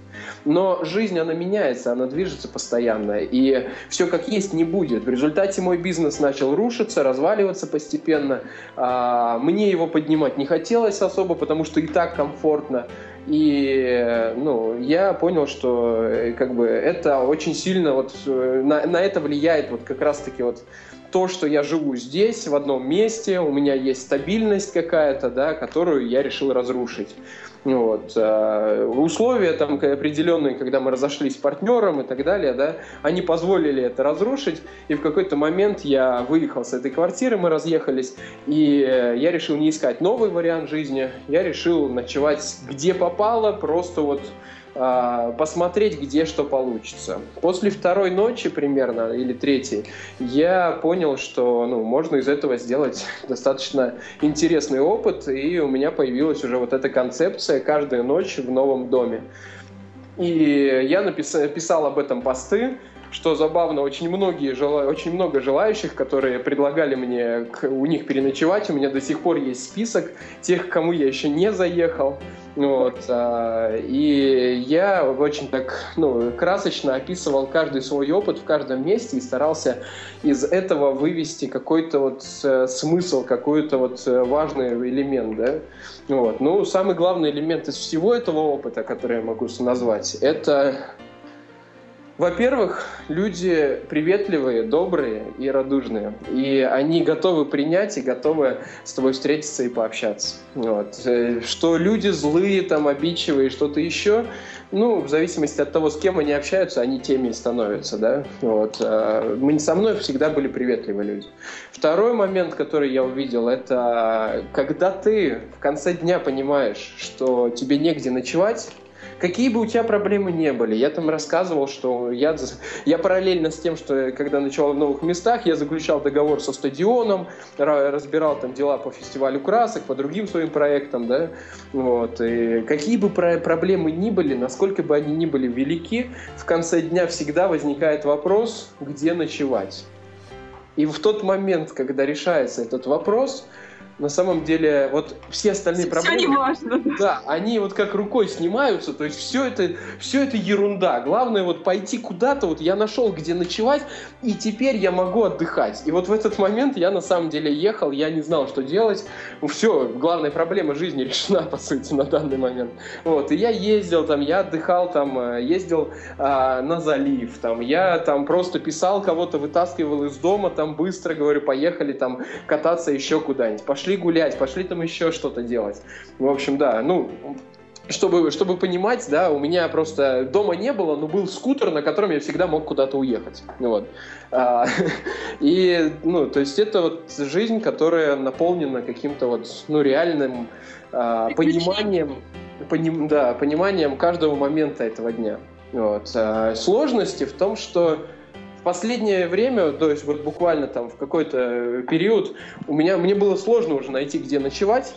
Но жизнь, она меняется, она движется постоянно, и все как есть не будет. В результате мой бизнес начал рушиться, разваливаться постепенно. А, мне его поднимать не хотелось особо, потому что и так комфортно. И ну, я понял, что э, как бы это очень сильно вот э, на, на это влияет вот как раз-таки вот то, что я живу здесь, в одном месте, у меня есть стабильность какая-то, да, которую я решил разрушить. Вот. Э, условия там определенные, когда мы разошлись с партнером и так далее, да, они позволили это разрушить, и в какой-то момент я выехал с этой квартиры, мы разъехались, и я решил не искать новый вариант жизни, я решил ночевать где попало, просто вот посмотреть, где что получится. После второй ночи примерно, или третьей, я понял, что ну, можно из этого сделать достаточно интересный опыт, и у меня появилась уже вот эта концепция каждую ночь в новом доме. И я написал, писал об этом посты, что забавно, очень многие очень много желающих, которые предлагали мне у них переночевать. У меня до сих пор есть список тех, кому я еще не заехал. Вот, а, и я очень так ну, красочно описывал каждый свой опыт в каждом месте и старался из этого вывести какой-то вот э, смысл, какой-то вот э, важный элемент. Да? Вот. Ну, самый главный элемент из всего этого опыта, который я могу назвать, это во-первых, люди приветливые, добрые и радужные. И они готовы принять и готовы с тобой встретиться и пообщаться. Вот. Э, что люди злые, там, обидчивые, что-то еще, ну, в зависимости от того, с кем они общаются, они теми и становятся, да. Вот. А мы со мной всегда были приветливые люди. Второй момент, который я увидел, это когда ты в конце дня понимаешь, что тебе негде ночевать, какие бы у тебя проблемы не были. Я там рассказывал, что я, я параллельно с тем, что когда ночевал в новых местах, я заключал договор со стадионом, разбирал там дела по фестивалю красок, по другим своим проектам, да, вот. И какие бы проблемы ни были, насколько бы они ни были велики, в конце дня всегда возникает вопрос, где ночевать. И в тот момент, когда решается этот вопрос, на самом деле вот все остальные все проблемы... Не важно. Да, они вот как рукой снимаются, то есть все это, все это ерунда. Главное вот пойти куда-то, вот я нашел, где ночевать, и теперь я могу отдыхать. И вот в этот момент я на самом деле ехал, я не знал, что делать. Ну, все, главная проблема жизни решена, по сути, на данный момент. Вот, и я ездил там, я отдыхал там, э, ездил а, на залив, там, я там просто писал кого-то, вытаскивал из дома, там быстро, говорю, поехали там кататься еще куда-нибудь. Пошли пошли гулять, пошли там еще что-то делать. В общем, да, ну, чтобы, чтобы понимать, да, у меня просто дома не было, но был скутер, на котором я всегда мог куда-то уехать. Вот. А, и, ну, то есть это вот жизнь, которая наполнена каким-то вот, ну, реальным а, пониманием, поним, да, пониманием каждого момента этого дня. Вот. А, сложности в том, что последнее время, то есть вот буквально там в какой-то период, у меня, мне было сложно уже найти, где ночевать.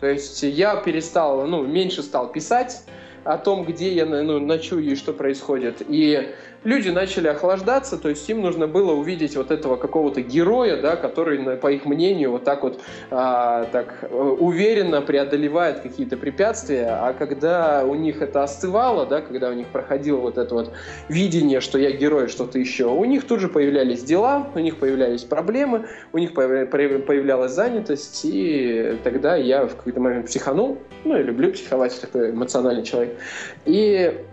То есть я перестал, ну, меньше стал писать о том, где я ну, ночую и что происходит. И люди начали охлаждаться, то есть им нужно было увидеть вот этого какого-то героя, да, который, по их мнению, вот так вот а, так э, уверенно преодолевает какие-то препятствия, а когда у них это остывало, да, когда у них проходило вот это вот видение, что я герой, что-то еще, у них тут же появлялись дела, у них появлялись проблемы, у них появлялась занятость, и тогда я в какой-то момент психанул, ну, я люблю психовать, такой эмоциональный человек, и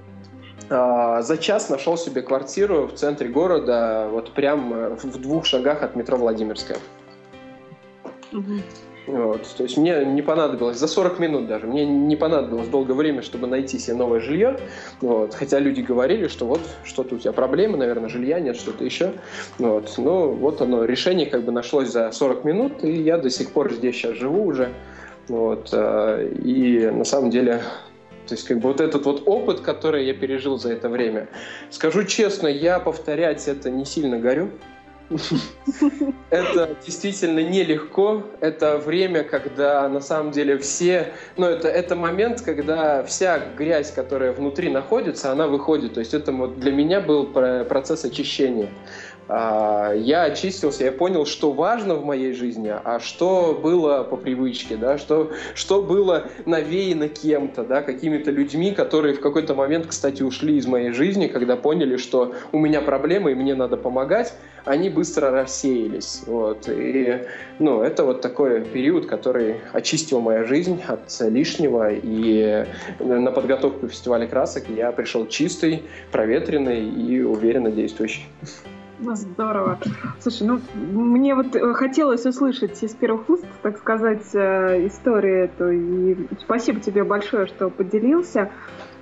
за час нашел себе квартиру в центре города, вот прям э, в двух шагах от метро Владимирская. Угу. Вот, то есть мне не понадобилось, за 40 минут даже, мне не понадобилось долгое время, чтобы найти себе новое жилье. Вот, хотя люди говорили, что вот что-то у тебя проблемы, наверное, жилья нет, что-то еще. Вот, ну вот оно, решение как бы нашлось за 40 минут, и я до сих пор здесь сейчас живу уже. Вот, э, и на самом деле то есть, как бы вот этот вот опыт, который я пережил за это время, скажу честно, я повторять это не сильно горю. Это действительно нелегко. Это время, когда на самом деле все... Ну, это, это момент, когда вся грязь, которая внутри находится, она выходит. То есть это вот для меня был процесс очищения. А, я очистился, я понял, что важно в моей жизни, а что было по привычке, да, что, что было навеяно кем-то, да, какими-то людьми, которые в какой-то момент, кстати, ушли из моей жизни, когда поняли, что у меня проблемы и мне надо помогать, они быстро рассеялись. Вот. И ну, это вот такой период, который очистил мою жизнь от лишнего. И на подготовку фестиваля красок я пришел чистый, проветренный и уверенно действующий. Ну, здорово. Слушай, ну, мне вот э, хотелось услышать из первых уст, так сказать, э, историю эту. И спасибо тебе большое, что поделился.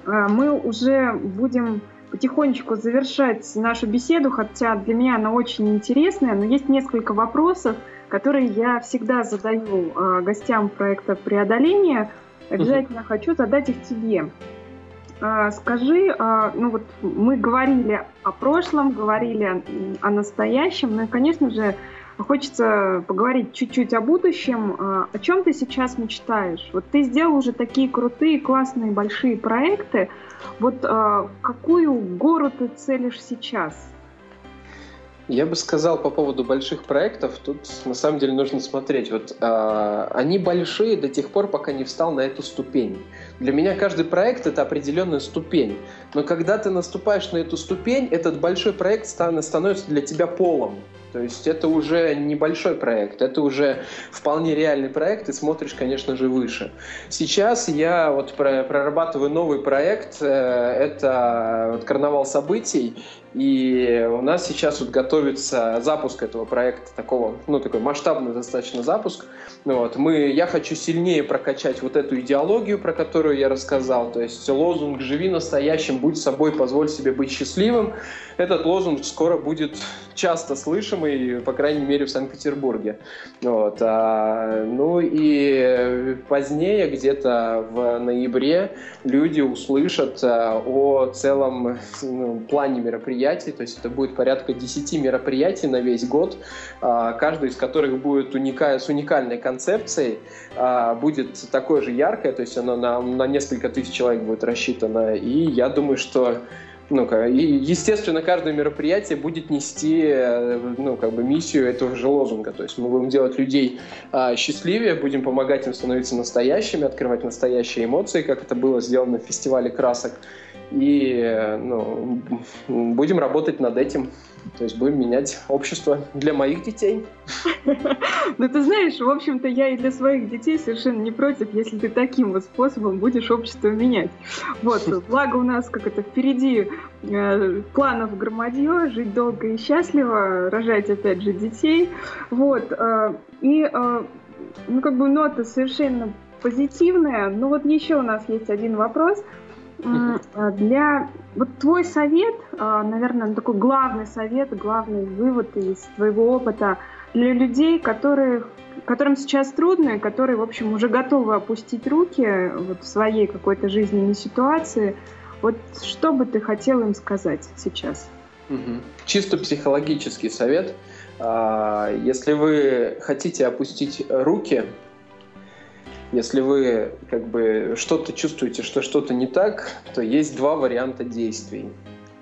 Э, мы уже будем потихонечку завершать нашу беседу, хотя для меня она очень интересная, но есть несколько вопросов, которые я всегда задаю гостям проекта «Преодоление». Обязательно хочу задать их тебе. А, скажи, а, ну вот мы говорили о прошлом, говорили о настоящем, ну и, конечно же, хочется поговорить чуть-чуть о будущем. А, о чем ты сейчас мечтаешь? Вот ты сделал уже такие крутые, классные, большие проекты. Вот какую гору ты целишь сейчас? Я бы сказал по поводу больших проектов, тут на самом деле нужно смотреть. Вот э, они большие до тех пор, пока не встал на эту ступень. Для меня каждый проект это определенная ступень. Но когда ты наступаешь на эту ступень, этот большой проект становится для тебя полом. То есть это уже небольшой проект, это уже вполне реальный проект, и смотришь, конечно же, выше. Сейчас я вот прорабатываю новый проект, э, это карнавал событий, и у нас сейчас вот готовится запуск этого проекта, такого, ну, такой масштабный достаточно запуск. Вот. Мы, я хочу сильнее прокачать вот эту идеологию, про которую я рассказал. То есть лозунг «Живи настоящим, будь собой, позволь себе быть счастливым». Этот лозунг скоро будет часто слышимый, по крайней мере, в Санкт-Петербурге. Вот. А, ну и позднее, где-то в ноябре, люди услышат а, о целом ну, плане мероприятий. То есть это будет порядка 10 мероприятий на весь год, а, каждый из которых будет уника... с уникальной концепцией, а, будет такое же яркое, то есть оно на, на несколько тысяч человек будет рассчитано. И я думаю, что ну, и, естественно, каждое мероприятие будет нести э, ну, как бы миссию этого же лозунга. То есть мы будем делать людей а, счастливее, будем помогать им становиться настоящими, открывать настоящие эмоции, как это было сделано в фестивале красок. И ну, будем работать над этим. То есть будем менять общество для моих детей. Ну, ты знаешь, в общем-то, я и для своих детей совершенно не против, если ты таким вот способом будешь общество менять. Вот, благо у нас, как это, впереди э, планов громадье, жить долго и счастливо, рожать, опять же, детей. Вот, э, и, э, ну, как бы нота совершенно позитивная. Но вот еще у нас есть один вопрос – для вот твой совет, а, наверное, такой главный совет, главный вывод из твоего опыта для людей, которые, которым сейчас трудно, и которые, в общем, уже готовы опустить руки вот в своей какой-то жизненной ситуации. Вот что бы ты хотел им сказать сейчас? Угу. Чисто психологический совет. А, если вы хотите опустить руки, если вы как бы что-то чувствуете, что что-то не так, то есть два варианта действий.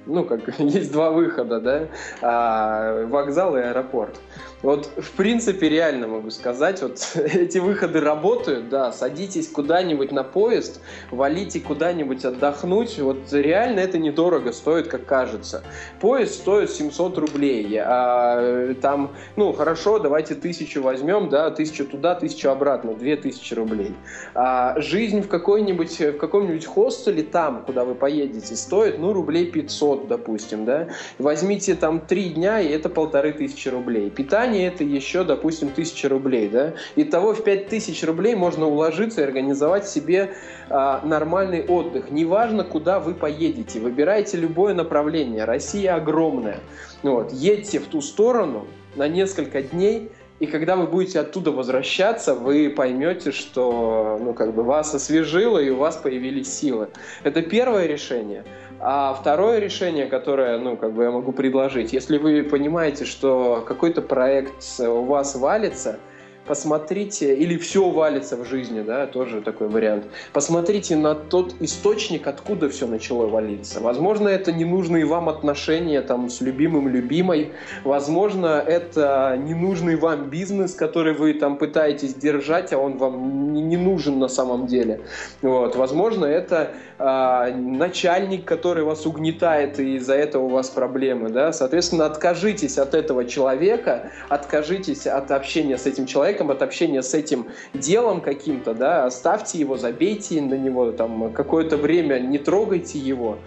Ну, как есть два выхода, да, а, вокзал и аэропорт. Вот, в принципе, реально могу сказать, вот эти выходы работают, да, садитесь куда-нибудь на поезд, валите куда-нибудь отдохнуть, вот реально это недорого стоит, как кажется. Поезд стоит 700 рублей, а там, ну, хорошо, давайте тысячу возьмем, да, тысячу туда, тысячу обратно, две тысячи рублей. А жизнь в какой-нибудь, в каком-нибудь хостеле там, куда вы поедете, стоит, ну, рублей 500, допустим, да. Возьмите там три дня, и это полторы тысячи рублей. Питание питание это еще, допустим, тысяча рублей, да, Итого в пять тысяч рублей можно уложиться и организовать себе а, нормальный отдых. Неважно, куда вы поедете, выбирайте любое направление. Россия огромная. Вот. Едьте в ту сторону на несколько дней, и когда вы будете оттуда возвращаться, вы поймете, что ну, как бы вас освежило и у вас появились силы. Это первое решение. А второе решение, которое, ну, как бы я могу предложить, если вы понимаете, что какой-то проект у вас валится, посмотрите, или все валится в жизни, да, тоже такой вариант. Посмотрите на тот источник, откуда все начало валиться. Возможно, это ненужные вам отношения там с любимым, любимой. Возможно, это ненужный вам бизнес, который вы там пытаетесь держать, а он вам не нужен на самом деле. Вот. Возможно, это э, начальник, который вас угнетает, и из-за этого у вас проблемы, да. Соответственно, откажитесь от этого человека, откажитесь от общения с этим человеком, человеком, от общения с этим делом каким-то, да, оставьте его, забейте на него там какое-то время, не трогайте его,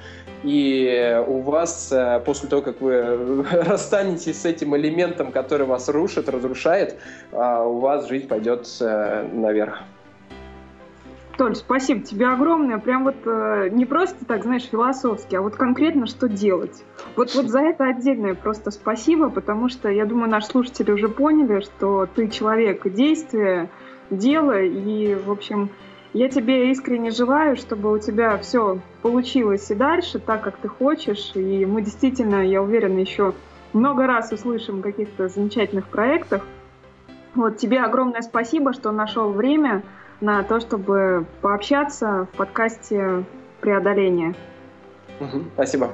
и у вас э, после того, как вы расстанетесь с этим элементом, который вас рушит, разрушает, а, у вас жизнь пойдет э, наверх. Толь, спасибо тебе огромное. Прям вот э, не просто так, знаешь, философски, а вот конкретно что делать. Вот, вот за это отдельное просто спасибо, потому что я думаю, наши слушатели уже поняли, что ты человек действия, дела, и, в общем, я тебе искренне желаю, чтобы у тебя все получилось и дальше так, как ты хочешь. И мы действительно, я уверена, еще много раз услышим каких-то замечательных проектах. Вот тебе огромное спасибо, что нашел время на то, чтобы пообщаться в подкасте «Преодоление». Угу, спасибо.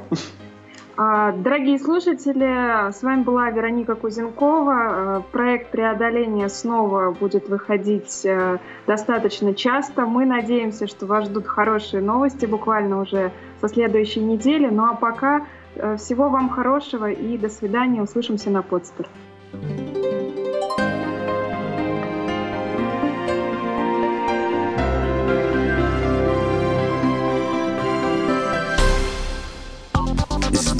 А, дорогие слушатели, с вами была Вероника Кузенкова. Проект преодоления снова будет выходить достаточно часто. Мы надеемся, что вас ждут хорошие новости буквально уже со следующей недели. Ну а пока всего вам хорошего и до свидания. Услышимся на подстер.